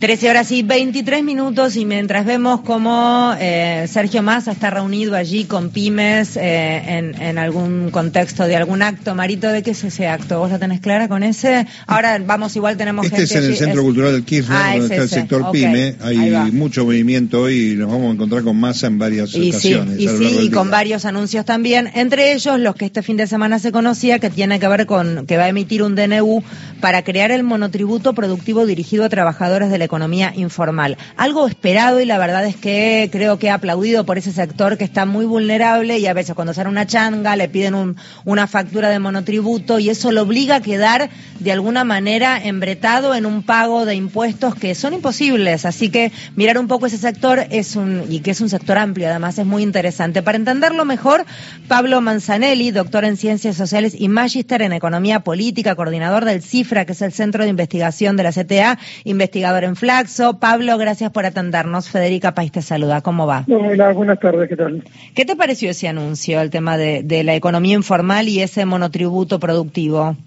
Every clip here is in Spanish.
13 horas y 23 minutos y mientras vemos cómo eh, Sergio Massa está reunido allí con pymes eh, en, algún contexto de algún acto, Marito, ¿de qué es ese acto? ¿Vos la tenés clara con ese? Ahora vamos, igual tenemos este es en el Centro Cultural del Kirchner, ah, donde está el sector pyme. Hay mucho movimiento hoy y nos vamos a encontrar con Massa en varias ocasiones. y sí, y con varios anuncios también, entre ellos los que este fin de semana se conocía, que tiene que ver con que va a emitir un DNU para crear el monotributo productivo dirigido a trabajadores de la economía informal. Algo esperado y la verdad es que creo que he aplaudido por ese sector que está muy vulnerable y a veces cuando sale una changa le piden un, una factura de monotributo y eso lo obliga a quedar de alguna manera embretado en un pago de impuestos que son imposibles. Así que mirar un poco ese sector es un, y que es un sector amplio además, es muy interesante. Para entenderlo mejor, Pablo Manzanelli, doctor en Ciencias Sociales y magíster en Economía Política, coordinador del CIFRA, que es el Centro de Investigación de la CTA, investigador en Flaxo, Pablo, gracias por atendernos. Federica País te saluda. ¿Cómo va? Hola, buenas tardes. ¿Qué tal? ¿Qué te pareció ese anuncio, el tema de, la economía informal y ese monotributo productivo?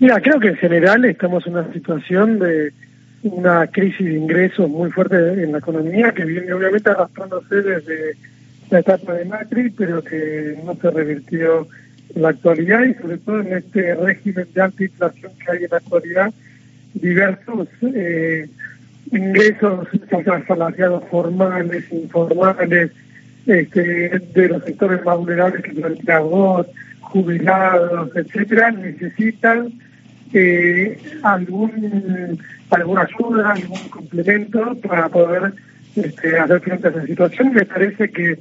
Mira, creo que en general estamos en una situación de una crisis de ingresos muy fuerte en la economía que viene obviamente arrastrándose desde la etapa de Macri, pero que no se revirtió en la actualidad y sobre todo en este régimen de alta inflación que hay en la actualidad diversos eh, ingresos salariados formales, informales, este, de los sectores más vulnerables que voz, jubilados, etcétera, necesitan eh, algún alguna ayuda, algún complemento para poder este, hacer frente a esa situación. Me parece que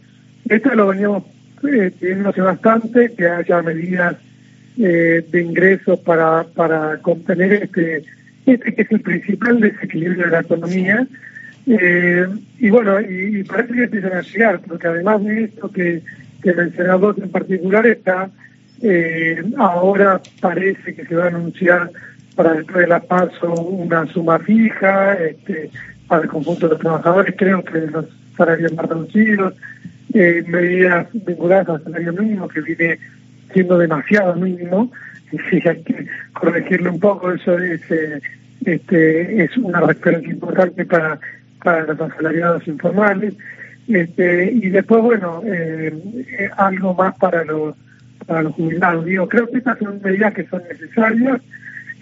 esto lo veníamos eh, pidiendo hace bastante, que haya medidas eh, de ingresos para, para contener este este que es el principal desequilibrio de la economía. Eh, y bueno, y, parece que empiezan a llegar, porque además de esto que, que mencionabas en particular, está eh, ahora parece que se va a anunciar para después de la paso una suma fija este, para el conjunto de los trabajadores, creo que los salarios más reducidos, eh, medidas vinculadas al salario mínimo que viene siendo demasiado mínimo, sí, hay que corregirlo un poco, eso es, eh, este, es una referencia importante para, para los asalariados informales. Este, y después, bueno, eh, eh, algo más para los, para los jubilados. Digo, creo que estas son medidas que son necesarias.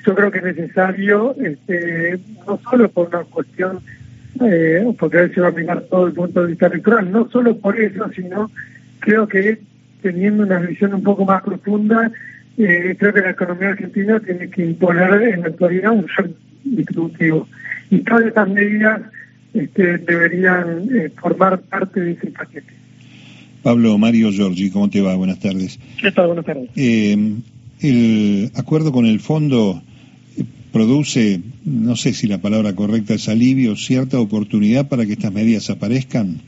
Yo creo que es necesario, este, no solo por una cuestión, eh, porque a veces va a mirar todo el punto de vista electoral, no solo por eso, sino creo que teniendo una visión un poco más profunda eh, creo que la economía argentina tiene que imponer en la actualidad un distributivo. Y todas estas medidas este, deberían eh, formar parte de ese paquete. Pablo Mario Giorgi, ¿cómo te va? Buenas tardes. ¿Qué tal? Buenas tardes. Eh, el acuerdo con el fondo produce, no sé si la palabra correcta es alivio, cierta oportunidad para que estas medidas aparezcan.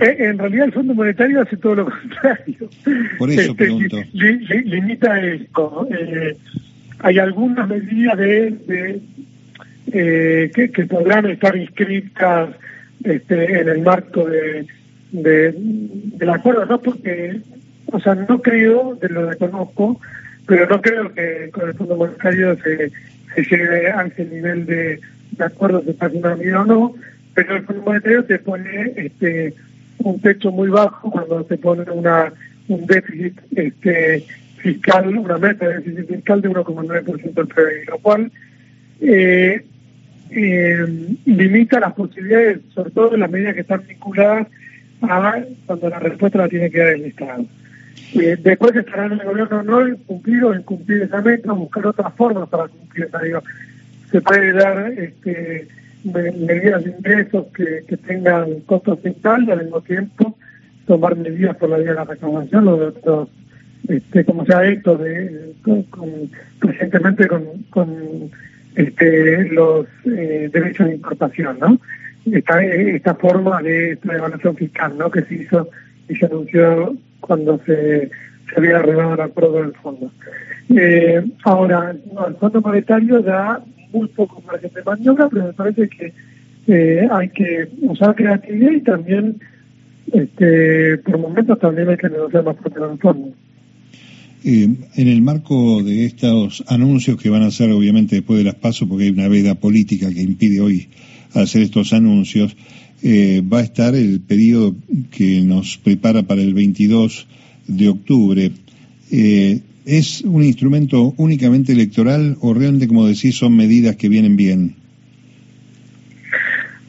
Eh, en realidad el Fondo Monetario hace todo lo contrario. Por eso este, pregunto. limita esto. Eh, hay algunas medidas de, eh, que, podrán estar inscritas este, en el marco de, del acuerdo, no porque, o sea, no creo, de lo reconozco, pero no creo que con el Fondo Monetario se, se llegue a ese nivel de, de acuerdo de medida o no, pero el Fondo Monetario te pone este un techo muy bajo cuando se pone una un déficit este fiscal, una meta de déficit fiscal de 1,9% del PIB, lo cual eh, eh, limita las posibilidades, sobre todo en las medidas que están vinculadas a cuando la respuesta la tiene que dar el Estado. Eh, después estará en el gobierno no cumplir o en cumplir esa meta, buscar otras formas para cumplir. Digo, se puede dar este medidas de ingresos que, que tengan costos fiscales y al mismo tiempo tomar medidas por la vía de la reclamación los, los este, como se ha hecho de, con, recientemente con, con este, los eh, derechos de importación, ¿no? Esta, esta forma de esta evaluación fiscal, ¿no? Que se hizo y se anunció cuando se, había arreglado el acuerdo del fondo. Eh, ahora, el Fondo Monetario da muy poco margen de maniobra, pero me parece que eh, hay que usar creatividad y también, este, por momentos, también hay que negociar más fuerte con el fondo. Eh, en el marco de estos anuncios que van a hacer obviamente después de las pasos, porque hay una veda política que impide hoy hacer estos anuncios, eh, va a estar el periodo que nos prepara para el 22 de octubre. Eh, ¿Es un instrumento únicamente electoral o realmente, como decís, son medidas que vienen bien?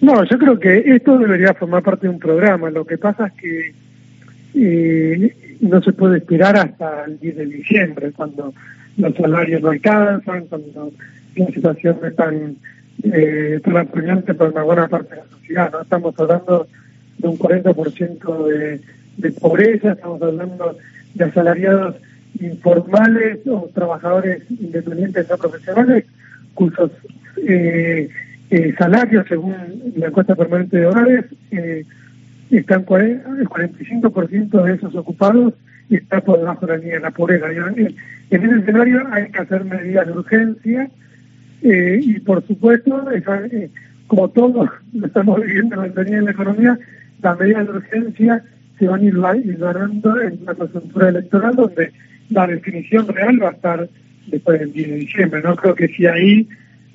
No, yo creo que esto debería formar parte de un programa. Lo que pasa es que eh, no se puede esperar hasta el 10 de diciembre, cuando los salarios no alcanzan, cuando la situación es tan, eh, tan para una buena parte de la sociedad. No estamos hablando de un 40% de, de pobreza, estamos hablando de asalariados informales o trabajadores independientes no profesionales cuyos eh, eh, salarios, según la encuesta permanente de hogares, eh, están el 45% de esos ocupados está por debajo de la línea de la pobreza. En, ese escenario hay que hacer medidas de urgencia eh, y, por supuesto, como todos lo estamos viviendo en la economía, las medidas de urgencia se van a ir ganando en una coyuntura electoral donde la definición real va a estar después del 10 de diciembre. No creo que si ahí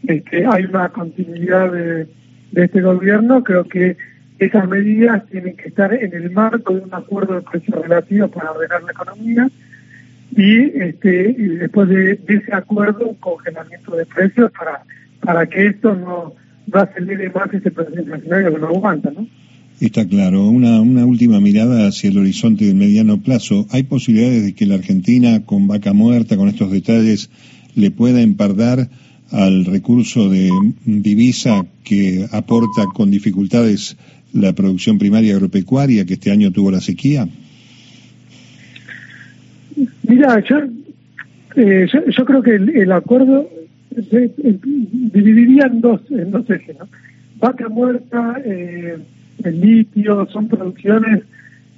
este, hay una continuidad de, este gobierno, creo que esas medidas tienen que estar en el marco de un acuerdo de precios relativos para ordenar la economía y, este, después de, ese acuerdo un congelamiento de precios para, para que esto no, no acelere más ese proceso inflacionario que no aguanta, ¿no? Está claro. Una, una última mirada hacia el horizonte del mediano plazo. ¿Hay posibilidades de que la Argentina, con vaca muerta, con estos detalles, le pueda empardar al recurso de divisa que aporta con dificultades la producción primaria agropecuaria que este año tuvo la sequía? Mira, yo, eh, yo, creo que el, acuerdo dividiría en dos, en dos ejes. Vaca muerta, eh, el litio, son producciones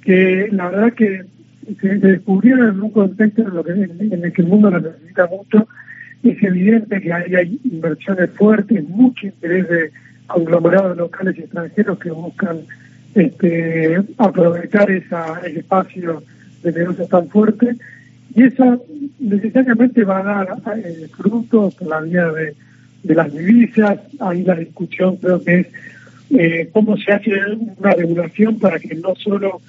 que la verdad que se, descubrieron en un contexto en, lo que, en el que el mundo las necesita mucho. Es evidente que hay, inversiones fuertes, mucho interés de conglomerados locales y extranjeros que buscan este, aprovechar esa, ese espacio de negocios tan fuerte y eso necesariamente va a dar eh, frutos por la vía de, de las divisas. Ahí la discusión creo que es eh, cómo se hace una regulación para que no solo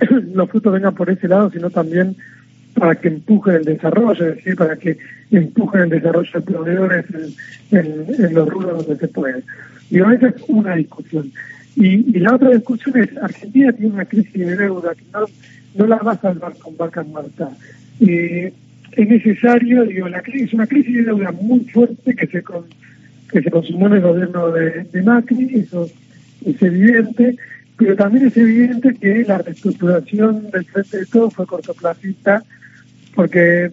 los frutos vengan por ese lado, sino también para que empujen el desarrollo, es decir, para que empujen el desarrollo de proveedores en, los rubros donde se puede. Y esa es una discusión. Y, la otra discusión es, Argentina tiene una crisis de deuda que no, no la va a salvar con vaca muerta. Eh, es necesario, digo, la crisis, una crisis de deuda muy fuerte que se, con, que se consumó en el gobierno de, Macri, eso es evidente, pero también es evidente que la reestructuración del Frente de Todos fue cortoplacista, porque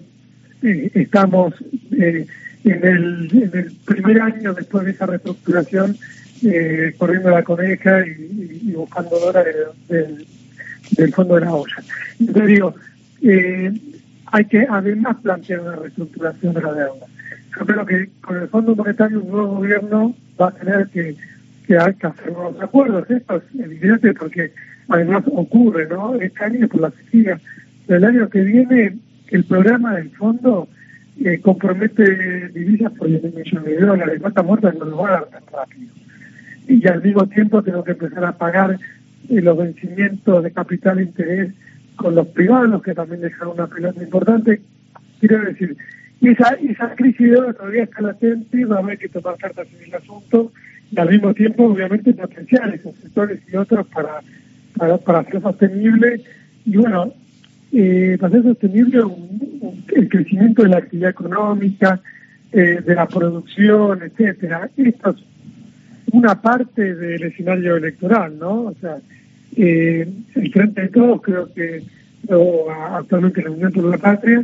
eh, estamos eh, en, el, primer año después de esa reestructuración eh, corriendo la coneja y, buscando dólares del, del, fondo de la olla. Entonces digo, hay que además plantear una reestructuración de la deuda yo creo que con el Fondo Monetario un nuevo gobierno va a tener que, que, hacer nuevos acuerdos. Esto es evidente porque además ocurre, ¿no? Este año por la sequía. El año que viene el programa del fondo eh, compromete divisas por 10 millones de dólares. ¿Cuántas muertas no lo va a dar tan rápido? Y al mismo tiempo tengo que empezar a pagar eh, los vencimientos de capital e interés con los privados, que también dejan una pelota importante. Quiero decir, esa, esa crisis de oro todavía está latente, va a haber que tomar cartas en el asunto y al mismo tiempo, obviamente, potenciar esos sectores y otros para, para, para hacer sostenible. Y bueno, eh, para hacer sostenible el crecimiento de la actividad económica, eh, de la producción, etcétera. Esto es una parte del escenario electoral, ¿no? O sea, eh, el Frente de Todos creo que actualmente la Unión por la Patria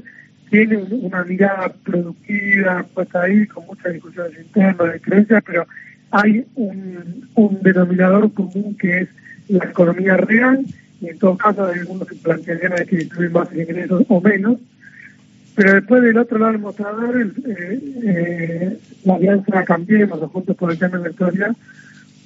tiene una mirada productiva puesta ahí, con muchas discusiones internas, de creencias, pero hay un, un denominador común que es la economía real, y en todo caso hay algunos que plantearían que distribuir más ingresos o menos, pero después del otro lado del mostrador, eh, eh, la alianza Cambiemos o Juntos por el Tema Electoral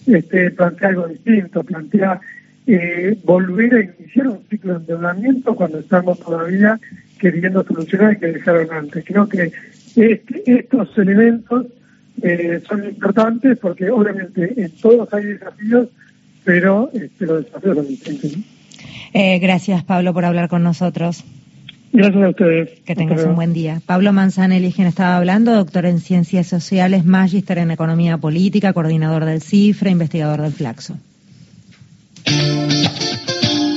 este, plantea algo distinto, plantea eh, volver a iniciar un ciclo de endeudamiento cuando estamos todavía queriendo solucionar y que dejaron antes. Creo que este, estos elementos eh, son importantes porque obviamente en todos hay desafíos, pero este, los desafíos son distintos. Eh, gracias, Pablo, por hablar con nosotros. Gracias a ustedes. Que tengas un buen día. Pablo Manzanelli, quien estaba hablando, doctor en Ciencias Sociales, magíster en Economía Política, coordinador del CIFRA, investigador del Flaxo.